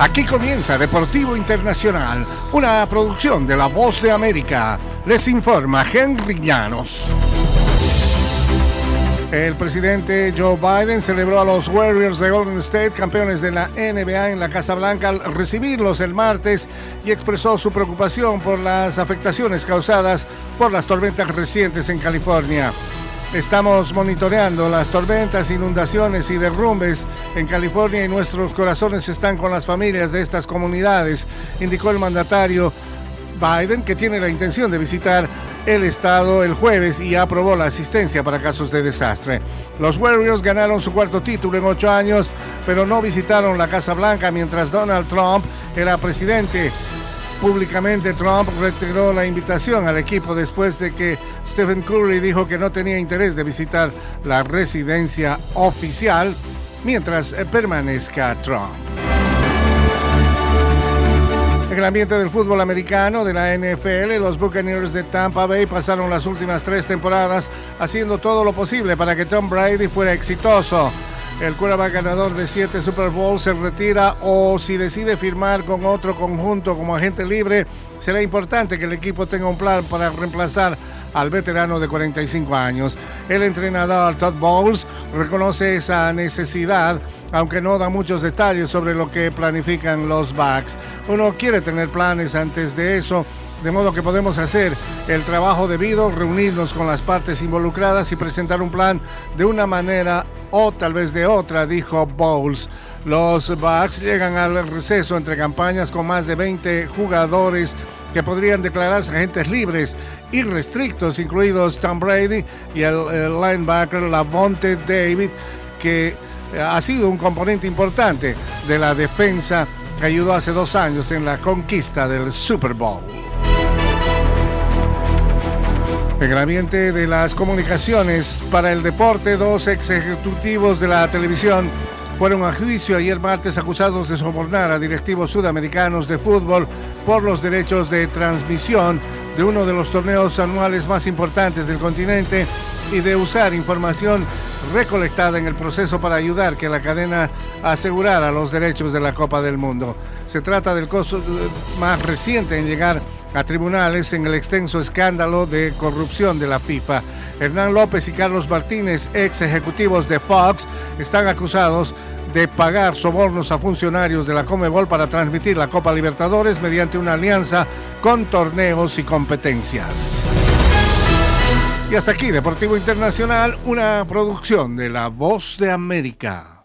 Aquí comienza Deportivo Internacional, una producción de La Voz de América. Les informa Henry Llanos. El presidente Joe Biden celebró a los Warriors de Golden State, campeones de la NBA en la Casa Blanca, al recibirlos el martes y expresó su preocupación por las afectaciones causadas por las tormentas recientes en California. Estamos monitoreando las tormentas, inundaciones y derrumbes en California y nuestros corazones están con las familias de estas comunidades, indicó el mandatario Biden, que tiene la intención de visitar el estado el jueves y aprobó la asistencia para casos de desastre. Los Warriors ganaron su cuarto título en ocho años, pero no visitaron la Casa Blanca mientras Donald Trump era presidente. Públicamente Trump retiró la invitación al equipo después de que Stephen Curry dijo que no tenía interés de visitar la residencia oficial mientras permanezca Trump. En el ambiente del fútbol americano de la NFL, los Buccaneers de Tampa Bay pasaron las últimas tres temporadas haciendo todo lo posible para que Tom Brady fuera exitoso. El quarterback ganador de siete Super Bowls se retira o si decide firmar con otro conjunto como agente libre, será importante que el equipo tenga un plan para reemplazar al veterano de 45 años. El entrenador Todd Bowles reconoce esa necesidad, aunque no da muchos detalles sobre lo que planifican los Bucks. Uno quiere tener planes antes de eso, de modo que podemos hacer el trabajo debido, reunirnos con las partes involucradas y presentar un plan de una manera o tal vez de otra, dijo Bowles. Los Bucks llegan al receso entre campañas con más de 20 jugadores que podrían declararse agentes libres y restrictos, incluidos Tom Brady y el, el linebacker Lavonte David, que ha sido un componente importante de la defensa que ayudó hace dos años en la conquista del Super Bowl. En el ambiente de las comunicaciones para el deporte, dos ex ejecutivos de la televisión fueron a juicio ayer martes acusados de sobornar a directivos sudamericanos de fútbol por los derechos de transmisión de uno de los torneos anuales más importantes del continente y de usar información recolectada en el proceso para ayudar que la cadena asegurara los derechos de la Copa del Mundo. Se trata del caso más reciente en llegar a tribunales en el extenso escándalo de corrupción de la FIFA. Hernán López y Carlos Martínez, ex ejecutivos de Fox, están acusados de pagar sobornos a funcionarios de la Comebol para transmitir la Copa Libertadores mediante una alianza con torneos y competencias. Y hasta aquí, Deportivo Internacional, una producción de La Voz de América.